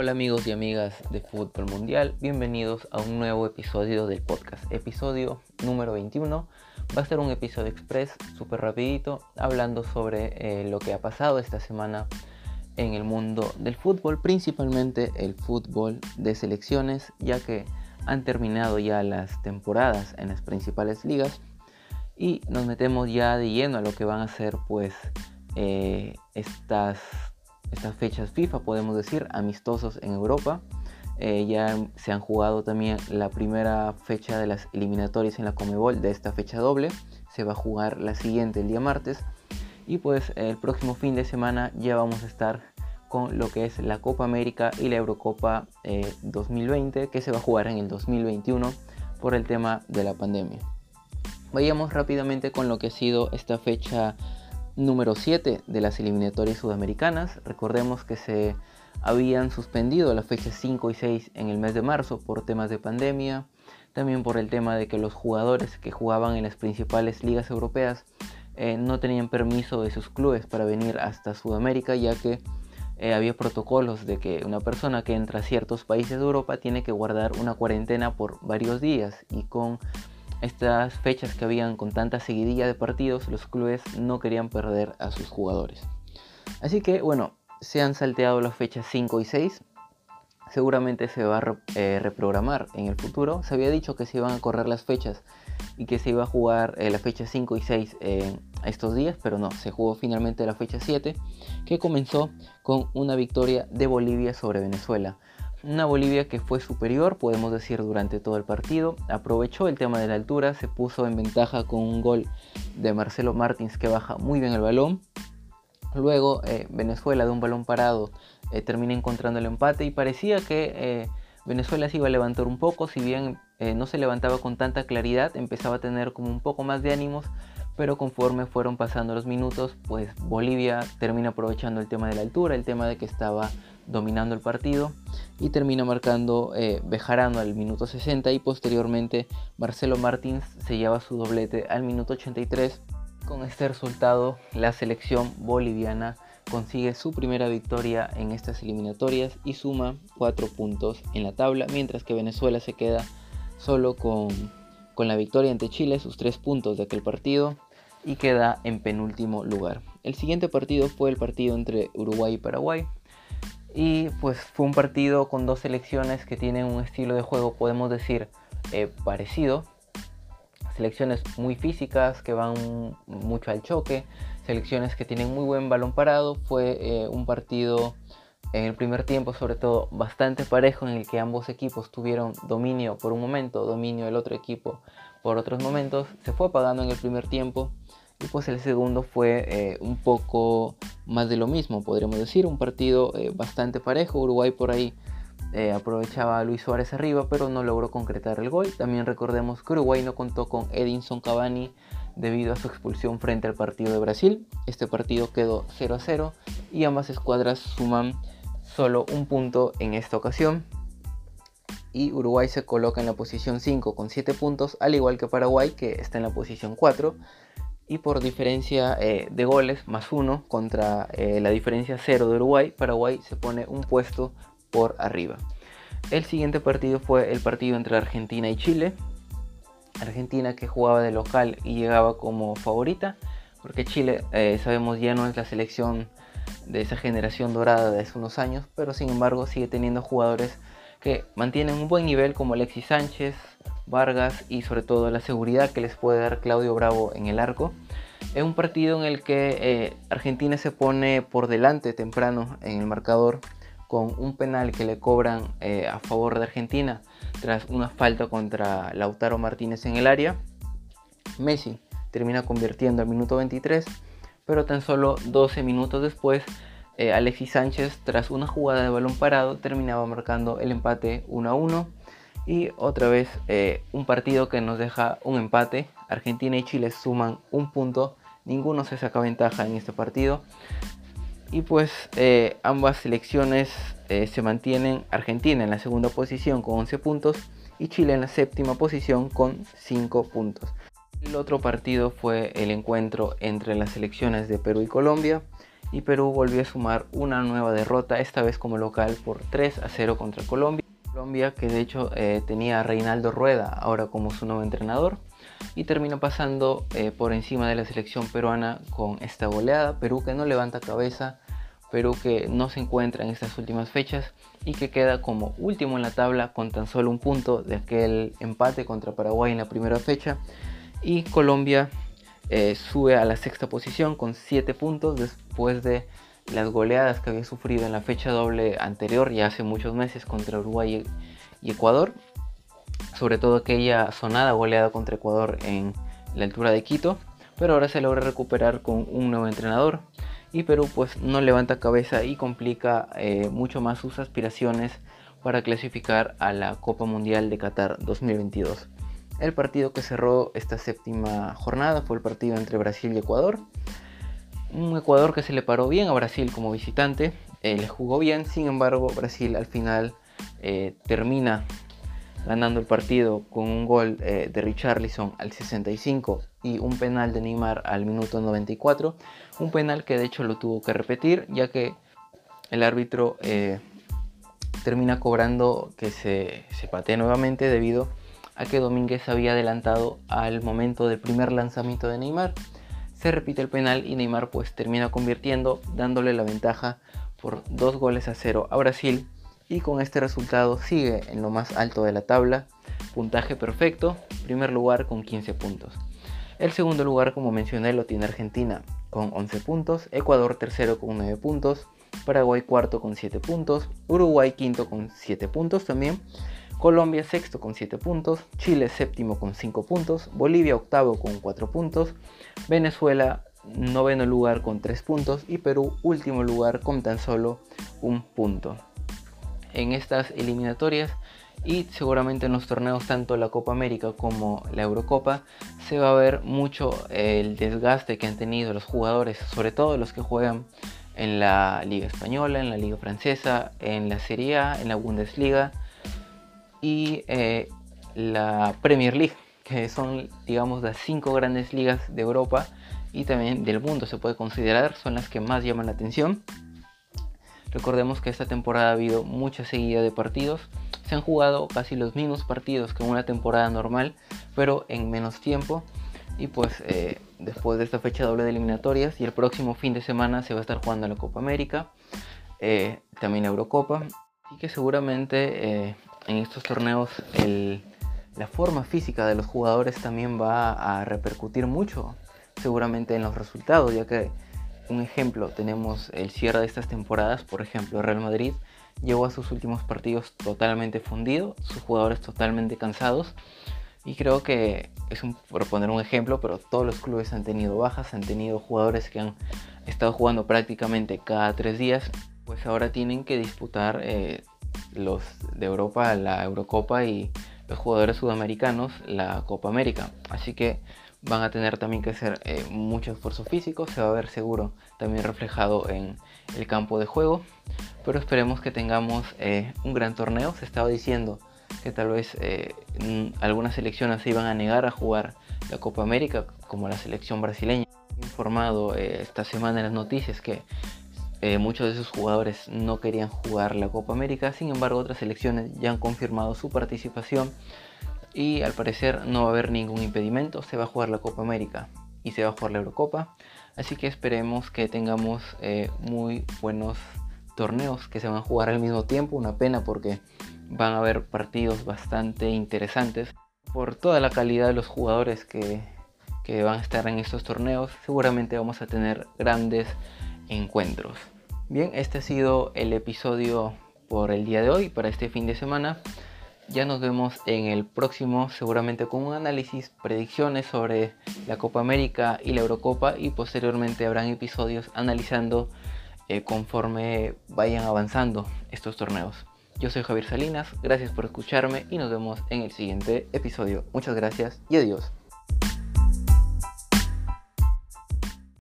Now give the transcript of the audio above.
Hola amigos y amigas de Fútbol Mundial, bienvenidos a un nuevo episodio del podcast, episodio número 21. Va a ser un episodio express, súper rapidito, hablando sobre eh, lo que ha pasado esta semana en el mundo del fútbol, principalmente el fútbol de selecciones, ya que han terminado ya las temporadas en las principales ligas. Y nos metemos ya de lleno a lo que van a ser pues eh, estas estas fechas FIFA, podemos decir, amistosos en Europa. Eh, ya se han jugado también la primera fecha de las eliminatorias en la Comebol de esta fecha doble. Se va a jugar la siguiente el día martes. Y pues el próximo fin de semana ya vamos a estar con lo que es la Copa América y la Eurocopa 2020 eh, que se va a jugar en el 2021 por el tema de la pandemia. Vayamos rápidamente con lo que ha sido esta fecha número 7 de las eliminatorias sudamericanas. Recordemos que se habían suspendido las fechas 5 y 6 en el mes de marzo por temas de pandemia, también por el tema de que los jugadores que jugaban en las principales ligas europeas eh, no tenían permiso de sus clubes para venir hasta Sudamérica, ya que eh, había protocolos de que una persona que entra a ciertos países de Europa tiene que guardar una cuarentena por varios días y con estas fechas que habían con tanta seguidilla de partidos, los clubes no querían perder a sus jugadores. Así que bueno, se han salteado las fechas 5 y 6. Seguramente se va a eh, reprogramar en el futuro. Se había dicho que se iban a correr las fechas y que se iba a jugar eh, la fecha 5 y 6 en estos días, pero no, se jugó finalmente la fecha 7, que comenzó con una victoria de Bolivia sobre Venezuela. Una Bolivia que fue superior, podemos decir, durante todo el partido. Aprovechó el tema de la altura, se puso en ventaja con un gol de Marcelo Martins que baja muy bien el balón. Luego eh, Venezuela de un balón parado eh, termina encontrando el empate y parecía que eh, Venezuela se iba a levantar un poco, si bien no se levantaba con tanta claridad, empezaba a tener como un poco más de ánimos, pero conforme fueron pasando los minutos, pues Bolivia termina aprovechando el tema de la altura, el tema de que estaba dominando el partido y termina marcando eh, Bejarano al minuto 60 y posteriormente Marcelo Martins se lleva su doblete al minuto 83. Con este resultado la selección boliviana consigue su primera victoria en estas eliminatorias y suma 4 puntos en la tabla, mientras que Venezuela se queda solo con, con la victoria ante Chile, sus 3 puntos de aquel partido, y queda en penúltimo lugar. El siguiente partido fue el partido entre Uruguay y Paraguay, y pues fue un partido con dos selecciones que tienen un estilo de juego, podemos decir, eh, parecido. Selecciones muy físicas que van mucho al choque, selecciones que tienen muy buen balón parado. Fue eh, un partido en el primer tiempo sobre todo bastante parejo en el que ambos equipos tuvieron dominio por un momento, dominio del otro equipo por otros momentos. Se fue apagando en el primer tiempo y pues el segundo fue eh, un poco más de lo mismo, podríamos decir, un partido eh, bastante parejo. Uruguay por ahí eh, aprovechaba a Luis Suárez arriba, pero no logró concretar el gol. También recordemos que Uruguay no contó con Edinson Cavani debido a su expulsión frente al partido de Brasil. Este partido quedó 0 a 0 y ambas escuadras suman solo un punto en esta ocasión. Y Uruguay se coloca en la posición 5 con 7 puntos, al igual que Paraguay que está en la posición 4 y por diferencia eh, de goles más uno contra eh, la diferencia cero de Uruguay, Paraguay se pone un puesto por arriba. El siguiente partido fue el partido entre Argentina y Chile. Argentina que jugaba de local y llegaba como favorita, porque Chile eh, sabemos ya no es la selección de esa generación dorada de hace unos años, pero sin embargo sigue teniendo jugadores que mantienen un buen nivel como Alexis Sánchez, Vargas y sobre todo la seguridad que les puede dar Claudio Bravo en el arco. Es un partido en el que eh, Argentina se pone por delante temprano en el marcador con un penal que le cobran eh, a favor de Argentina tras una falta contra Lautaro Martínez en el área. Messi termina convirtiendo al minuto 23, pero tan solo 12 minutos después eh, Alexis Sánchez tras una jugada de balón parado terminaba marcando el empate 1 a 1 y otra vez eh, un partido que nos deja un empate. Argentina y Chile suman un punto. Ninguno se saca ventaja en este partido. Y pues eh, ambas selecciones se mantienen. Argentina en la segunda posición con 11 puntos. Y Chile en la séptima posición con 5 puntos. El otro partido fue el encuentro entre las selecciones de Perú y Colombia. Y Perú volvió a sumar una nueva derrota, esta vez como local por 3 a 0 contra Colombia. Colombia que de hecho eh, tenía a Reinaldo Rueda ahora como su nuevo entrenador y termina pasando eh, por encima de la selección peruana con esta goleada. Perú que no levanta cabeza, Perú que no se encuentra en estas últimas fechas y que queda como último en la tabla con tan solo un punto de aquel empate contra Paraguay en la primera fecha. Y Colombia eh, sube a la sexta posición con 7 puntos después de las goleadas que había sufrido en la fecha doble anterior, ya hace muchos meses, contra Uruguay y Ecuador. Sobre todo aquella sonada goleada contra Ecuador en la altura de Quito, pero ahora se logra recuperar con un nuevo entrenador. Y Perú pues no levanta cabeza y complica eh, mucho más sus aspiraciones para clasificar a la Copa Mundial de Qatar 2022. El partido que cerró esta séptima jornada fue el partido entre Brasil y Ecuador. Un Ecuador que se le paró bien a Brasil como visitante, eh, le jugó bien, sin embargo Brasil al final eh, termina ganando el partido con un gol eh, de Richarlison al 65 y un penal de Neymar al minuto 94. Un penal que de hecho lo tuvo que repetir ya que el árbitro termina cobrando que se, se patee nuevamente debido a que Domínguez había adelantado al momento del primer lanzamiento de Neymar. Se repite el penal y Neymar pues termina convirtiendo dándole la ventaja por dos goles a cero a Brasil y con este resultado sigue en lo más alto de la tabla, puntaje perfecto, primer lugar con 15 puntos. El segundo lugar, como mencioné, lo tiene Argentina con 11 puntos, Ecuador tercero con 9 puntos, Paraguay cuarto con 7 puntos, Uruguay quinto con 7 puntos también, Colombia sexto con 7 puntos, Chile séptimo con 5 puntos, Bolivia octavo con 4 puntos, Venezuela noveno lugar con 3 puntos y Perú último lugar con tan solo un punto. En estas eliminatorias y seguramente en los torneos tanto la Copa América como la Eurocopa se va a ver mucho el desgaste que han tenido los jugadores, sobre todo los que juegan en la Liga Española, en la Liga Francesa, en la Serie A, en la Bundesliga y eh, la Premier League, que son digamos las cinco grandes ligas de Europa y también del mundo se puede considerar, son las que más llaman la atención. Recordemos que esta temporada ha habido mucha seguida de partidos. Se han jugado casi los mismos partidos que una temporada normal, pero en menos tiempo. Y pues eh, después de esta fecha doble de eliminatorias y el próximo fin de semana se va a estar jugando la Copa América, eh, también Eurocopa. Y que seguramente eh, en estos torneos la forma física de los jugadores también va a repercutir mucho seguramente en los resultados, ya que un ejemplo, tenemos el cierre de estas temporadas, por ejemplo, Real Madrid llegó a sus últimos partidos totalmente fundido, sus jugadores totalmente cansados. Y creo que es un, por poner un ejemplo, pero todos los clubes han tenido bajas, han tenido jugadores que han estado jugando prácticamente cada tres días, pues ahora tienen que disputar eh, los de Europa la Eurocopa y los jugadores sudamericanos la Copa América. Así que van a tener también que hacer eh, mucho esfuerzo físico, se va a ver seguro también reflejado en el campo de juego, pero esperemos que tengamos eh, un gran torneo. Se estaba diciendo que tal vez eh, algunas selecciones se iban a negar a jugar la Copa América, como la selección brasileña. He informado esta semana en las noticias que muchos de esos jugadores no querían jugar la Copa América, sin embargo otras selecciones ya han confirmado su participación y al parecer no va a haber ningún impedimento, se va a jugar la Copa América y se va a jugar la Eurocopa, así que esperemos que tengamos eh, muy buenos torneos que se van a jugar al mismo tiempo, una pena porque van a haber partidos bastante interesantes por toda la calidad de los jugadores que, que van a estar en estos torneos, seguramente vamos a tener grandes encuentros. Bien, este ha sido el episodio por el día de hoy, para este fin de semana. Ya nos vemos en el próximo, seguramente con un análisis, predicciones sobre la Copa América y la Eurocopa y posteriormente habrán episodios analizando eh, conforme vayan avanzando estos torneos. Yo soy Javier Salinas, gracias por escucharme y nos vemos en el siguiente episodio. Muchas gracias y adiós.